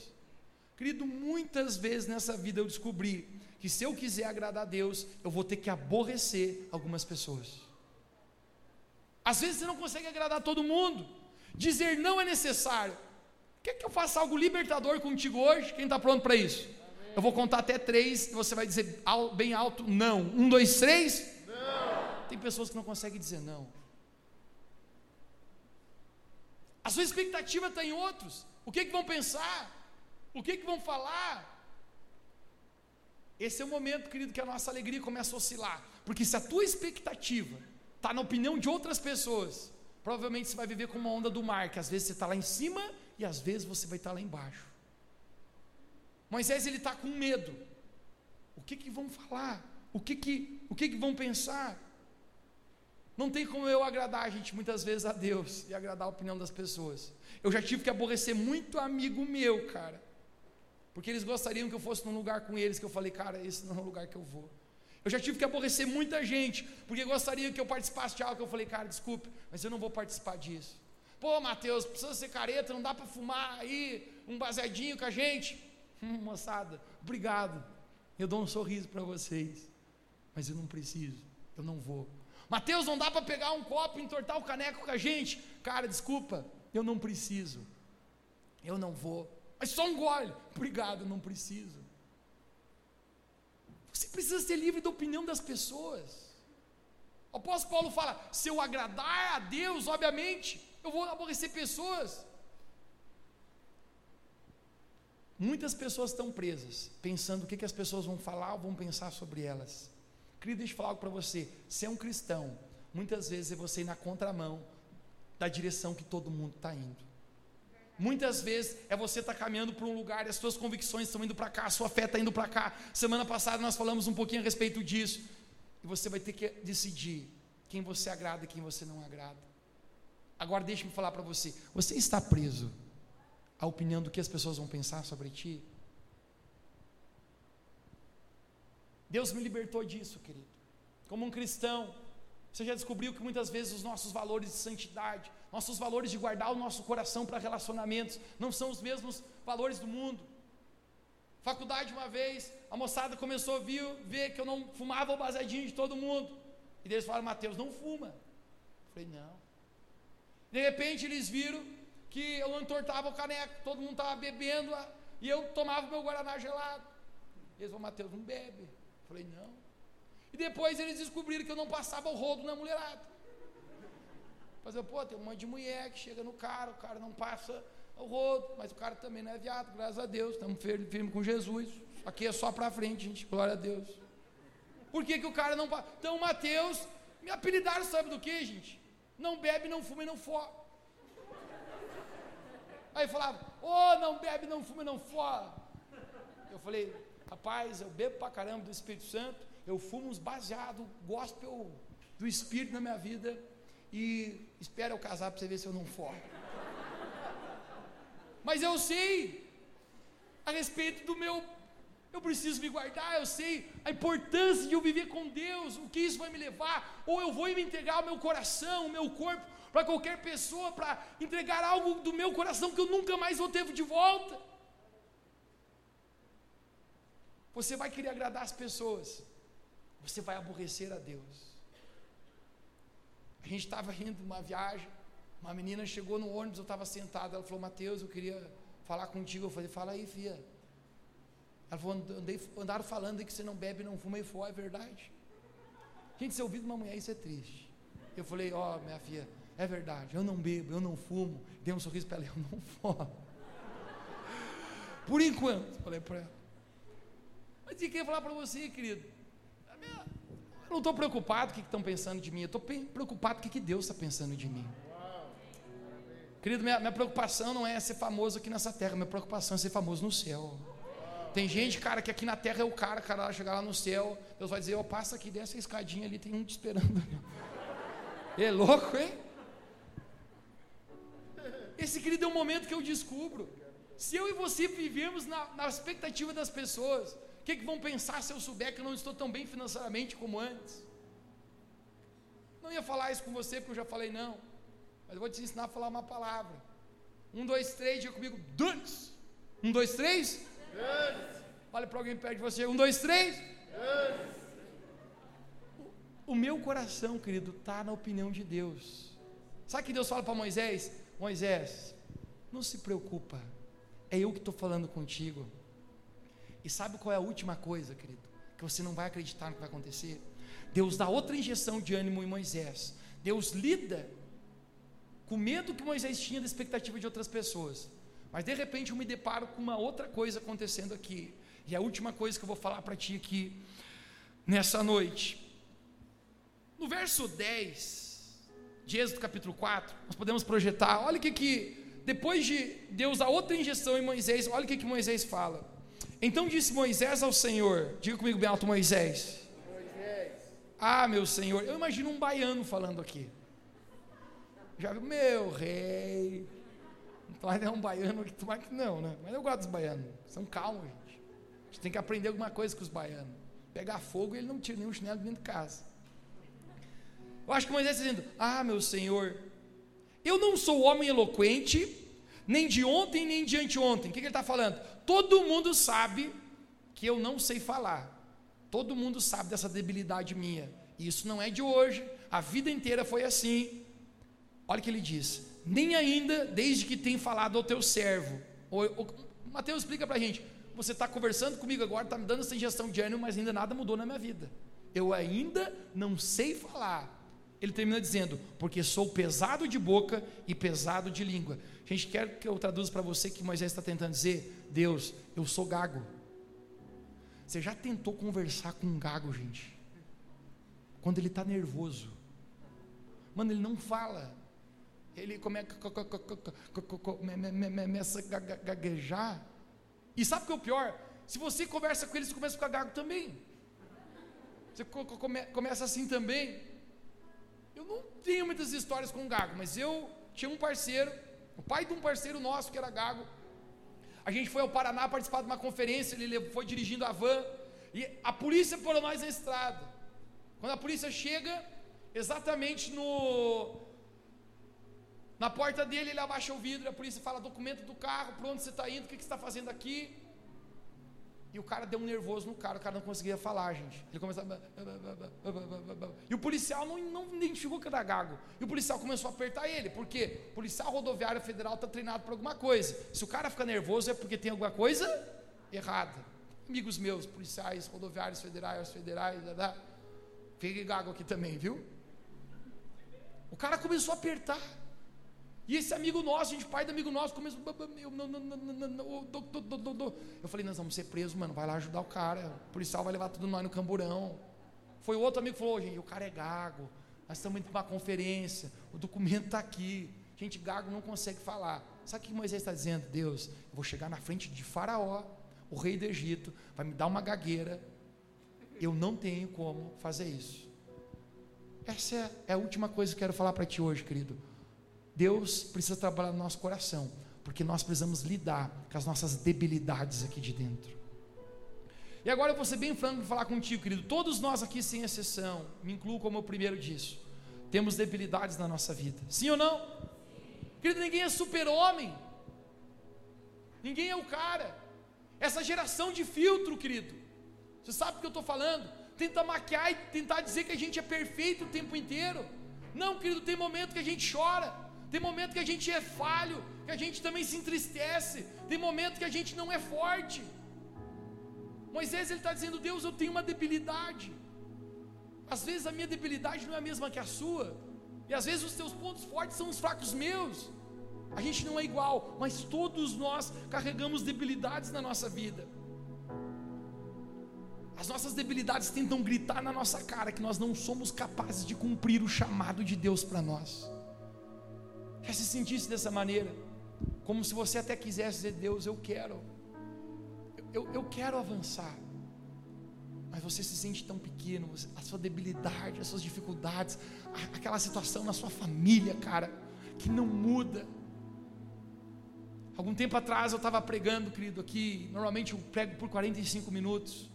Querido, muitas vezes nessa vida eu descobri que se eu quiser agradar a Deus, eu vou ter que aborrecer algumas pessoas. Às vezes você não consegue agradar todo mundo. Dizer não é necessário. Quer que eu faça algo libertador contigo hoje? Quem está pronto para isso? Amém. Eu vou contar até três e você vai dizer bem alto não. Um, dois, três. Não. Tem pessoas que não conseguem dizer não. A sua expectativa está em outros. O que, que vão pensar? O que, que vão falar? Esse é o momento, querido, que a nossa alegria começa a oscilar. Porque se a tua expectativa está na opinião de outras pessoas, provavelmente você vai viver com uma onda do mar, que às vezes você está lá em cima e às vezes você vai estar tá lá embaixo. Moisés ele está com medo. O que que vão falar? O que que, o que que vão pensar? Não tem como eu agradar, gente, muitas vezes a Deus e agradar a opinião das pessoas. Eu já tive que aborrecer muito amigo meu, cara. Porque eles gostariam que eu fosse num lugar com eles, que eu falei, cara, esse não é o lugar que eu vou. Eu já tive que aborrecer muita gente, porque gostaria que eu participasse de algo que eu falei, cara, desculpe, mas eu não vou participar disso. Pô, Mateus, precisa ser careta, não dá para fumar aí um baseadinho com a gente? Hum, moçada, obrigado. Eu dou um sorriso para vocês, mas eu não preciso, eu não vou. Mateus, não dá para pegar um copo e entortar o caneco com a gente? Cara, desculpa, eu não preciso. Eu não vou. Mas só um gole. Obrigado, não preciso. Você precisa ser livre da opinião das pessoas. O apóstolo Paulo fala: se eu agradar a Deus, obviamente, eu vou aborrecer pessoas. Muitas pessoas estão presas, pensando o que, que as pessoas vão falar ou vão pensar sobre elas. Querido, deixa eu falar algo para você. Se é um cristão, muitas vezes é você ir na contramão da direção que todo mundo está indo. Muitas vezes é você estar tá caminhando para um lugar e as suas convicções estão indo para cá, a sua fé está indo para cá. Semana passada nós falamos um pouquinho a respeito disso. E você vai ter que decidir quem você agrada e quem você não agrada. Agora deixe-me falar para você: você está preso à opinião do que as pessoas vão pensar sobre ti? Deus me libertou disso, querido. como um cristão, você já descobriu que muitas vezes os nossos valores de santidade, nossos valores de guardar o nosso coração para relacionamentos, não são os mesmos valores do mundo. Faculdade, uma vez, a moçada começou a vir, ver que eu não fumava o baseadinho de todo mundo. E eles falaram, Mateus, não fuma. Eu falei, não. De repente eles viram que eu não entortava o caneco, todo mundo estava bebendo e eu tomava meu Guaraná gelado. Eles falaram, Mateus, não bebe. Falei, não. E depois eles descobriram que eu não passava o rodo na mulherada. Fazer, pô, tem um monte de mulher que chega no cara, o cara não passa o rodo, mas o cara também não é viado, graças a Deus, estamos firmes firme com Jesus. Aqui é só para frente, gente, glória a Deus. Por que, que o cara não passa? Então, Mateus, me apelidaram, sabe do que, gente? Não bebe, não fuma e não fora. Aí falava, ô, oh, não bebe, não fuma e não fora. Eu falei, rapaz, eu bebo pra caramba do Espírito Santo, eu fumo uns baseados, gospel do Espírito na minha vida e espero eu casar para você ver se eu não for. Mas eu sei a respeito do meu eu preciso me guardar, eu sei a importância de eu viver com Deus, o que isso vai me levar, ou eu vou me entregar o meu coração, o meu corpo para qualquer pessoa, para entregar algo do meu coração que eu nunca mais vou ter de volta. Você vai querer agradar as pessoas, você vai aborrecer a Deus. A gente estava indo uma viagem, uma menina chegou no ônibus, eu estava sentado, ela falou, Mateus, eu queria falar contigo. Eu falei, fala aí, filha. Ela falou, andei, andaram falando que você não bebe, não fuma e for, é verdade. Gente, se ouvir de uma mulher, isso é triste. Eu falei, ó, oh, minha filha, é verdade, eu não bebo, eu não fumo. Dei um sorriso para ela, eu não fumo. Por enquanto, falei para ela. Mas eu queria falar para você, querido. Eu não estou preocupado com o que estão pensando de mim, eu estou preocupado com o que Deus está pensando de mim. Querido, minha, minha preocupação não é ser famoso aqui nessa terra, minha preocupação é ser famoso no céu. Tem gente, cara, que aqui na terra é o cara, cara, chegar lá no céu, Deus vai dizer, ó, oh, passa aqui, desce a escadinha ali, tem um te esperando. É louco, hein? Esse querido é um momento que eu descubro. Se eu e você vivemos na, na expectativa das pessoas, o que, que vão pensar se eu souber que eu não estou tão bem financeiramente como antes? Não ia falar isso com você, porque eu já falei não. Mas eu vou te ensinar a falar uma palavra. Um, dois, três, diga comigo, Duns. Um, dois, três. Duns. Olha para alguém perto de você. Um, dois, três. Duns. O, o meu coração, querido, está na opinião de Deus. Sabe que Deus fala para Moisés? Moisés, não se preocupa. É eu que estou falando contigo. E sabe qual é a última coisa, querido? Que você não vai acreditar no que vai acontecer. Deus dá outra injeção de ânimo em Moisés. Deus lida com medo que Moisés tinha da expectativa de outras pessoas. Mas de repente eu me deparo com uma outra coisa acontecendo aqui. E a última coisa que eu vou falar para ti aqui nessa noite. No verso 10 de Êxodo capítulo 4, nós podemos projetar, olha o que que depois de Deus dar outra injeção em Moisés, olha o que que Moisés fala. Então disse Moisés ao Senhor, diga comigo bem alto Moisés. Moisés. Ah, meu Senhor, eu imagino um baiano falando aqui. Já viu, meu rei. Então é um baiano que tomar que não, né? Mas eu gosto dos baianos. São calmos, gente. A gente tem que aprender alguma coisa com os baianos. Pegar fogo ele não tira nenhum chinelo dentro de casa. Eu acho que Moisés está dizendo: Ah, meu Senhor, eu não sou homem eloquente, nem de ontem, nem de anteontem. O que, que ele está falando? Todo mundo sabe que eu não sei falar. Todo mundo sabe dessa debilidade minha. Isso não é de hoje. A vida inteira foi assim. Olha o que ele diz: nem ainda desde que tem falado ao teu servo. O, o, Mateus explica para a gente: você está conversando comigo agora, está me dando essa injeção de ânimo, mas ainda nada mudou na minha vida. Eu ainda não sei falar. Ele termina dizendo: porque sou pesado de boca e pesado de língua. Gente quer que eu traduza para você que Moisés está tentando dizer: Deus, eu sou gago. Você já tentou conversar com um gago, gente? Quando ele está nervoso, mano, ele não fala ele começa a gaguejar. E sabe o que é o pior? Se você conversa com ele, você começa a ficar gago também. Você começa assim também. Tenho muitas histórias com gago, mas eu tinha um parceiro, o pai de um parceiro nosso que era gago. A gente foi ao Paraná participar de uma conferência, ele foi dirigindo a van, e a polícia parou nós na estrada. Quando a polícia chega, exatamente no na porta dele, ele abaixa o vidro, a polícia fala documento do carro, para onde você está indo, o que, que você está fazendo aqui? E o cara deu um nervoso no cara, o cara não conseguia falar, gente. Ele começava. E o policial não, não identificou que era gago. E o policial começou a apertar ele, porque o policial rodoviário federal está treinado para alguma coisa. Se o cara fica nervoso é porque tem alguma coisa errada. Amigos meus, policiais, rodoviários federais, federais, fique gago aqui também, viu? O cara começou a apertar. E esse amigo nosso, gente, pai do amigo nosso, começou. Eu, não, não, não, eu falei, nós vamos ser presos, mano. Vai lá ajudar o cara. O policial vai levar tudo nós no camburão. Foi outro amigo que falou, gente, o cara é gago. Nós estamos indo para uma conferência. O documento está aqui. Gente, gago não consegue falar. Sabe o que Moisés está dizendo? Deus, eu vou chegar na frente de Faraó, o rei do Egito, vai me dar uma gagueira. Eu não tenho como fazer isso. Essa é, a última coisa que eu quero falar para ti hoje, querido. Deus precisa trabalhar no nosso coração, porque nós precisamos lidar com as nossas debilidades aqui de dentro. E agora eu vou ser bem franco e falar contigo, querido. Todos nós aqui, sem exceção, me incluo como o primeiro disso, temos debilidades na nossa vida. Sim ou não? Querido, ninguém é super-homem. Ninguém é o cara. Essa geração de filtro, querido. Você sabe o que eu estou falando? Tenta maquiar e tentar dizer que a gente é perfeito o tempo inteiro. Não, querido, tem momento que a gente chora. Tem momento que a gente é falho, que a gente também se entristece. Tem momento que a gente não é forte. Moisés ele está dizendo: Deus, eu tenho uma debilidade. Às vezes a minha debilidade não é a mesma que a sua. E às vezes os teus pontos fortes são os fracos meus. A gente não é igual, mas todos nós carregamos debilidades na nossa vida. As nossas debilidades tentam gritar na nossa cara que nós não somos capazes de cumprir o chamado de Deus para nós. Quer se sentisse dessa maneira? Como se você até quisesse dizer, Deus, eu quero, eu, eu quero avançar. Mas você se sente tão pequeno, a sua debilidade, as suas dificuldades, aquela situação na sua família, cara, que não muda. Algum tempo atrás eu estava pregando, querido, aqui. Normalmente eu prego por 45 minutos.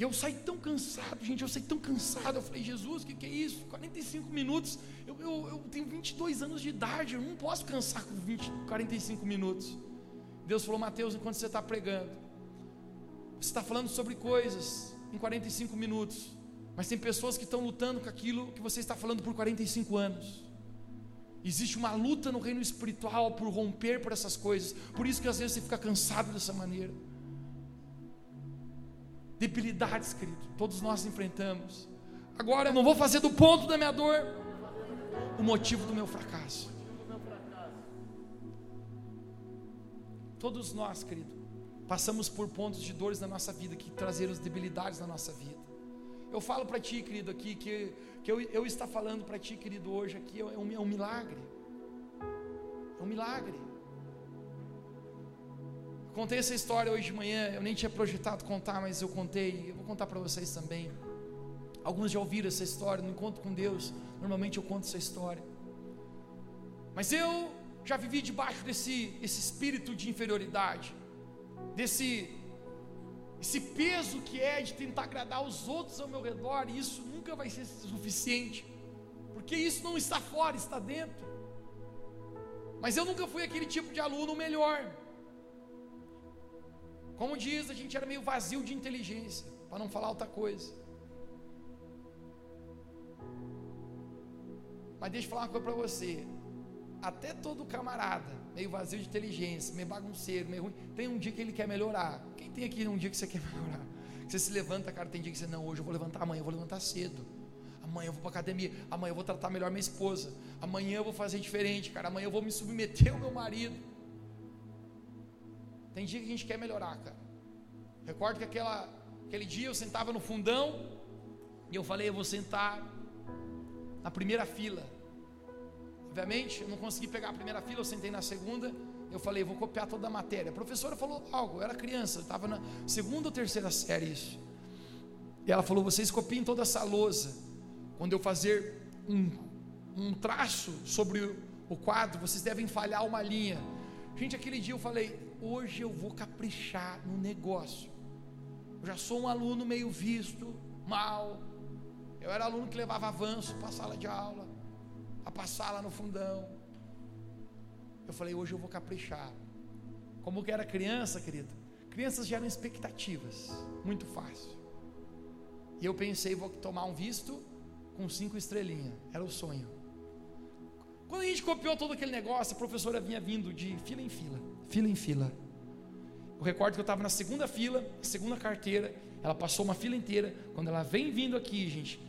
E eu saí tão cansado, gente, eu saí tão cansado. Eu falei, Jesus, o que, que, é isso? 45 minutos. Eu, eu, eu, tenho 22 anos de idade, eu não posso cansar com 20, 45 minutos. Deus falou, Mateus, enquanto você está pregando, você está falando sobre coisas em 45 minutos. Mas tem pessoas que estão lutando com aquilo que você está falando por 45 anos. Existe uma luta no reino espiritual por romper por essas coisas. Por isso que às vezes você fica cansado dessa maneira debilidades, querido. Todos nós enfrentamos. Agora eu não vou fazer do ponto da minha dor o motivo do meu fracasso. Todos nós, querido, passamos por pontos de dores na nossa vida que trazeram debilidades na nossa vida. Eu falo para ti, querido, aqui que, que eu, eu falando para ti, querido, hoje aqui é um, é um milagre. É um milagre. Contei essa história hoje de manhã, eu nem tinha projetado contar, mas eu contei, eu vou contar para vocês também. Alguns já ouviram essa história, no encontro com Deus, normalmente eu conto essa história. Mas eu já vivi debaixo desse esse espírito de inferioridade, desse esse peso que é de tentar agradar os outros ao meu redor, e isso nunca vai ser suficiente, porque isso não está fora, está dentro. Mas eu nunca fui aquele tipo de aluno melhor. Como diz, a gente era meio vazio de inteligência, para não falar outra coisa. Mas deixa eu falar uma coisa para você. Até todo camarada, meio vazio de inteligência, meio bagunceiro, meio ruim, tem um dia que ele quer melhorar. Quem tem aqui um dia que você quer melhorar? Você se levanta, cara, tem dia que você, não, hoje eu vou levantar, amanhã eu vou levantar cedo. Amanhã eu vou para academia, amanhã eu vou tratar melhor minha esposa. Amanhã eu vou fazer diferente, cara. Amanhã eu vou me submeter ao meu marido. Tem dia que a gente quer melhorar, cara. Recordo que aquela, aquele dia eu sentava no fundão e eu falei, eu vou sentar na primeira fila. Obviamente, eu não consegui pegar a primeira fila, eu sentei na segunda. Eu falei, vou copiar toda a matéria. A professora falou algo, eu era criança, eu estava na segunda ou terceira série isso. E ela falou, vocês copiem toda essa lousa. Quando eu fazer um, um traço sobre o quadro, vocês devem falhar uma linha. Gente, aquele dia eu falei, hoje eu vou caprichar no negócio. Eu já sou um aluno meio visto, mal, Eu era aluno que levava avanço para a sala de aula, a passar lá no fundão. Eu falei, hoje eu vou caprichar. Como que era criança, querido? Crianças geram expectativas, muito fácil. E eu pensei, vou tomar um visto com cinco estrelinhas. Era o sonho. Quando a gente copiou todo aquele negócio, a professora vinha vindo de fila em fila, fila em fila. Eu recordo que eu estava na segunda fila, segunda carteira. Ela passou uma fila inteira. Quando ela vem vindo aqui, gente,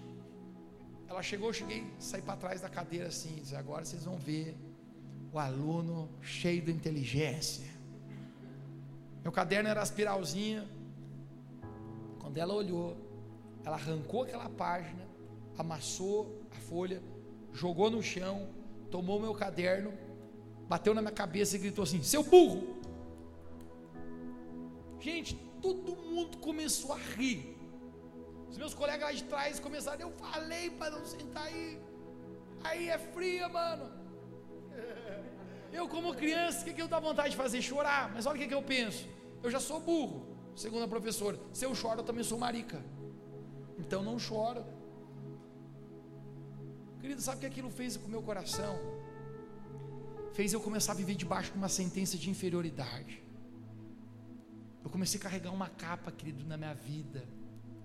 ela chegou, eu cheguei, saí para trás da cadeira assim, disse, agora vocês vão ver o aluno cheio de inteligência. Meu caderno era espiralzinha. Quando ela olhou, ela arrancou aquela página, amassou a folha, jogou no chão, tomou meu caderno, bateu na minha cabeça e gritou assim: Seu burro! Gente, todo mundo começou a rir. Os meus colegas lá de trás começaram, eu falei para não sentar aí. Aí é fria, mano. Eu, como criança, o que, que eu dá vontade de fazer? Chorar. Mas olha o que, que eu penso. Eu já sou burro, segundo a professora. Se eu choro, eu também sou marica. Então não choro. Querido, sabe o que aquilo fez com o meu coração? Fez eu começar a viver debaixo de uma sentença de inferioridade. Eu comecei a carregar uma capa, querido, na minha vida.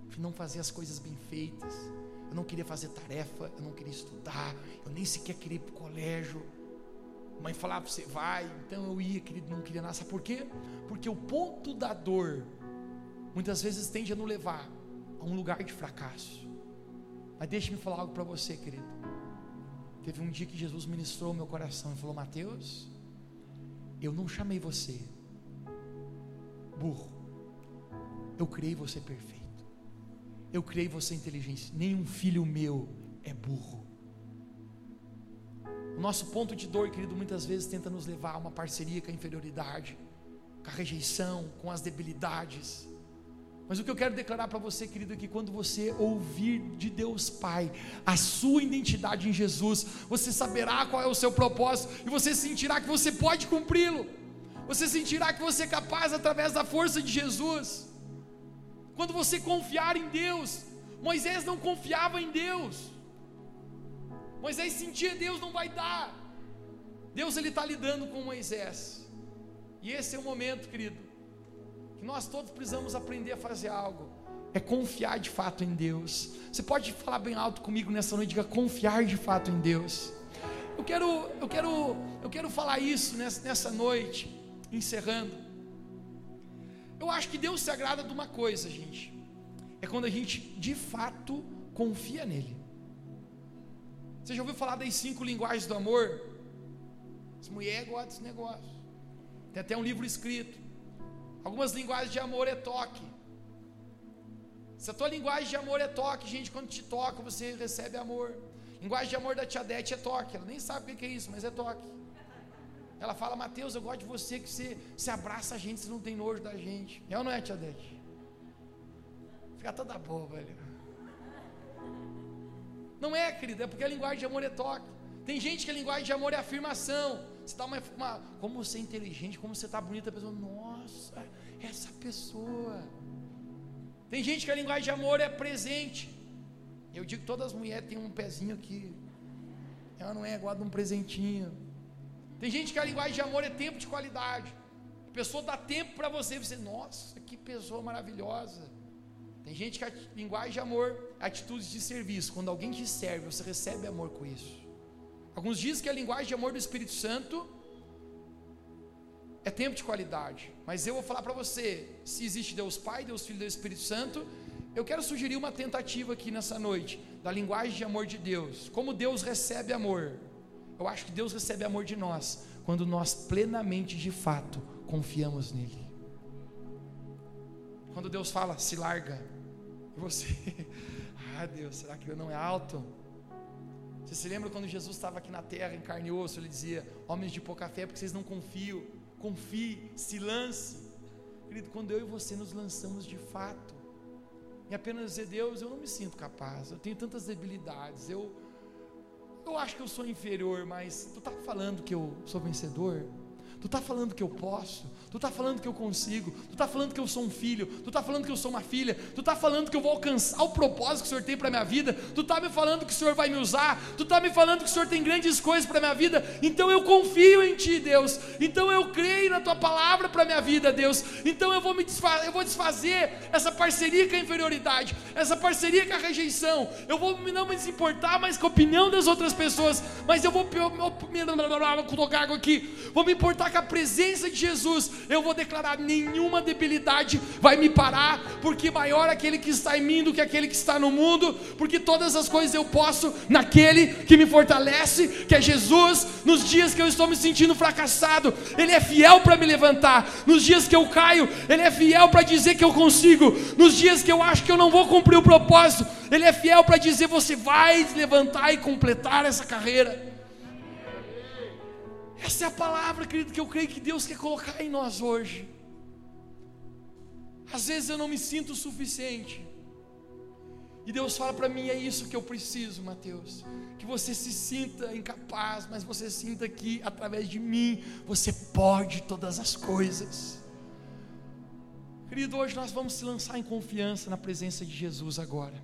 De não fazer as coisas bem feitas. Eu não queria fazer tarefa, eu não queria estudar, eu nem sequer queria ir para o colégio. Mãe falava, você vai, então eu ia, querido, não queria nada. Sabe por quê? Porque o ponto da dor muitas vezes tende a nos levar a um lugar de fracasso. Mas deixe-me falar algo para você, querido. Teve um dia que Jesus ministrou meu coração e falou: Mateus, eu não chamei você burro. Eu criei você perfeito. Eu criei você inteligente. Nenhum filho meu é burro. O nosso ponto de dor, querido, muitas vezes tenta nos levar a uma parceria com a inferioridade, com a rejeição, com as debilidades. Mas o que eu quero declarar para você, querido, é que quando você ouvir de Deus Pai a sua identidade em Jesus, você saberá qual é o seu propósito e você sentirá que você pode cumpri-lo. Você sentirá que você é capaz através da força de Jesus. Quando você confiar em Deus, Moisés não confiava em Deus. Moisés sentia Deus não vai dar. Deus ele está lidando com Moisés. E esse é o momento, querido, que nós todos precisamos aprender a fazer algo. É confiar de fato em Deus. Você pode falar bem alto comigo nessa noite, diga confiar de fato em Deus. Eu quero, eu quero, eu quero falar isso nessa, noite, encerrando. Eu acho que Deus se agrada de uma coisa, gente. É quando a gente de fato confia nele. Você já ouviu falar das cinco linguagens do amor? As mulheres gostam desse negócio. Tem até um livro escrito. Algumas linguagens de amor é toque. Se a tua linguagem de amor é toque, gente, quando te toca, você recebe amor. Linguagem de amor da tia Dete é toque. Ela nem sabe o que é isso, mas é toque. Ela fala, Mateus, eu gosto de você que você, você abraça a gente, você não tem nojo da gente. É ou não é, tia Dete? Fica toda boa, velho. Não é, querido, é porque a linguagem de amor é toque. Tem gente que a linguagem de amor é afirmação. Você dá uma, uma como você é inteligente, como você está bonita, a pessoa, nossa, essa pessoa. Tem gente que a linguagem de amor é presente. Eu digo que todas as mulheres têm um pezinho aqui. Ela não é igual a um presentinho. Tem gente que a linguagem de amor é tempo de qualidade. A pessoa dá tempo para você você, nossa, que pessoa maravilhosa. Tem gente que a linguagem de amor é atitudes de serviço. Quando alguém te serve, você recebe amor com isso. Alguns dizem que a linguagem de amor do Espírito Santo é tempo de qualidade. Mas eu vou falar para você: se existe Deus Pai, Deus Filho e Deus Espírito Santo, eu quero sugerir uma tentativa aqui nessa noite da linguagem de amor de Deus. Como Deus recebe amor? Eu acho que Deus recebe amor de nós quando nós plenamente, de fato, confiamos nele. Quando Deus fala, se larga, e você, ah Deus, será que eu não é alto? Você se lembra quando Jesus estava aqui na terra, em carne e osso, ele dizia: Homens de pouca fé, porque vocês não confiam, confie, se lance. Querido, quando eu e você nos lançamos de fato, em apenas dizer, Deus, eu não me sinto capaz, eu tenho tantas debilidades, eu, eu acho que eu sou inferior, mas tu está falando que eu sou vencedor? Tu está falando que eu posso, tu está falando que eu consigo, tu está falando que eu sou um filho, tu está falando que eu sou uma filha, tu está falando que eu vou alcançar o propósito que o Senhor tem para minha vida, tu está me falando que o Senhor vai me usar, tu está me falando que o Senhor tem grandes coisas para minha vida, então eu confio em Ti, Deus, então eu creio na Tua palavra para minha vida, Deus, então eu vou me desfazer, eu vou desfazer essa parceria com a inferioridade, essa parceria com a rejeição, eu vou não me importar mais com a opinião das outras pessoas, mas eu vou me água aqui, vou me importar com a presença de Jesus, eu vou declarar: nenhuma debilidade vai me parar, porque maior aquele que está em mim do que aquele que está no mundo, porque todas as coisas eu posso naquele que me fortalece, que é Jesus. Nos dias que eu estou me sentindo fracassado, Ele é fiel para me levantar. Nos dias que eu caio, Ele é fiel para dizer que eu consigo. Nos dias que eu acho que eu não vou cumprir o propósito, Ele é fiel para dizer: você vai levantar e completar essa carreira. Essa é a palavra, querido, que eu creio que Deus quer colocar em nós hoje. Às vezes eu não me sinto o suficiente. E Deus fala para mim: é isso que eu preciso, Mateus. Que você se sinta incapaz, mas você sinta que através de mim você pode todas as coisas. Querido, hoje nós vamos se lançar em confiança na presença de Jesus agora.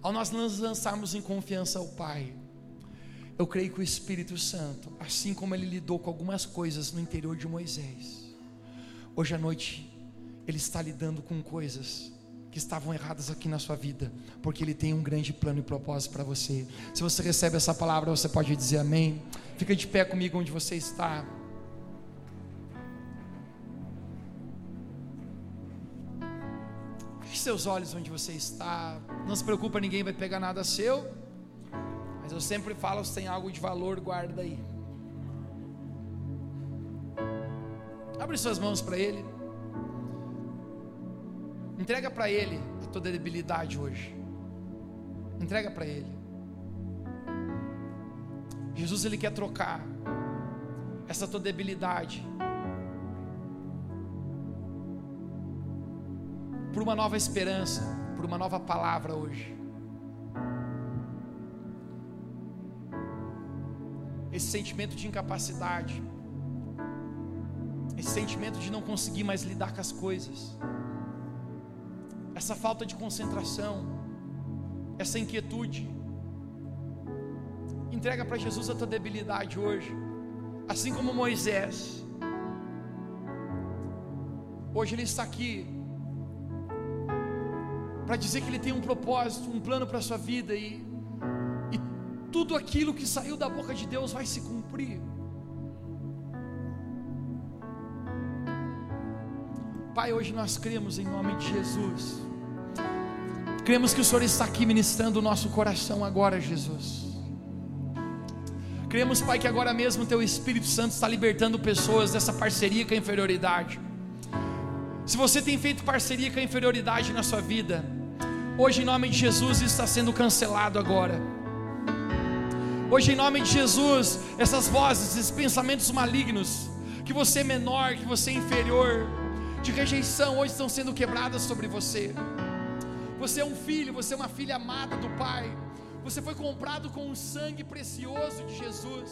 Ao nós nos lançarmos em confiança ao Pai, eu creio que o Espírito Santo, assim como ele lidou com algumas coisas no interior de Moisés, hoje à noite ele está lidando com coisas que estavam erradas aqui na sua vida, porque ele tem um grande plano e propósito para você. Se você recebe essa palavra, você pode dizer amém. Fica de pé comigo onde você está. Feche seus olhos onde você está. Não se preocupa, ninguém vai pegar nada seu. Mas eu sempre falo: se tem algo de valor, guarda aí. Abre suas mãos para Ele. Entrega para Ele a tua debilidade hoje. Entrega para Ele. Jesus ele quer trocar essa tua debilidade por uma nova esperança, por uma nova palavra hoje. Esse sentimento de incapacidade, esse sentimento de não conseguir mais lidar com as coisas, essa falta de concentração, essa inquietude. Entrega para Jesus a tua debilidade hoje, assim como Moisés. Hoje ele está aqui para dizer que ele tem um propósito, um plano para a sua vida e tudo aquilo que saiu da boca de Deus vai se cumprir. Pai, hoje nós cremos em nome de Jesus. Cremos que o Senhor está aqui ministrando o nosso coração agora, Jesus. Cremos, Pai, que agora mesmo Teu Espírito Santo está libertando pessoas dessa parceria com a inferioridade. Se você tem feito parceria com a inferioridade na sua vida, hoje em nome de Jesus está sendo cancelado agora. Hoje, em nome de Jesus, essas vozes, esses pensamentos malignos, que você é menor, que você é inferior, de rejeição, hoje estão sendo quebradas sobre você. Você é um filho, você é uma filha amada do Pai. Você foi comprado com o sangue precioso de Jesus.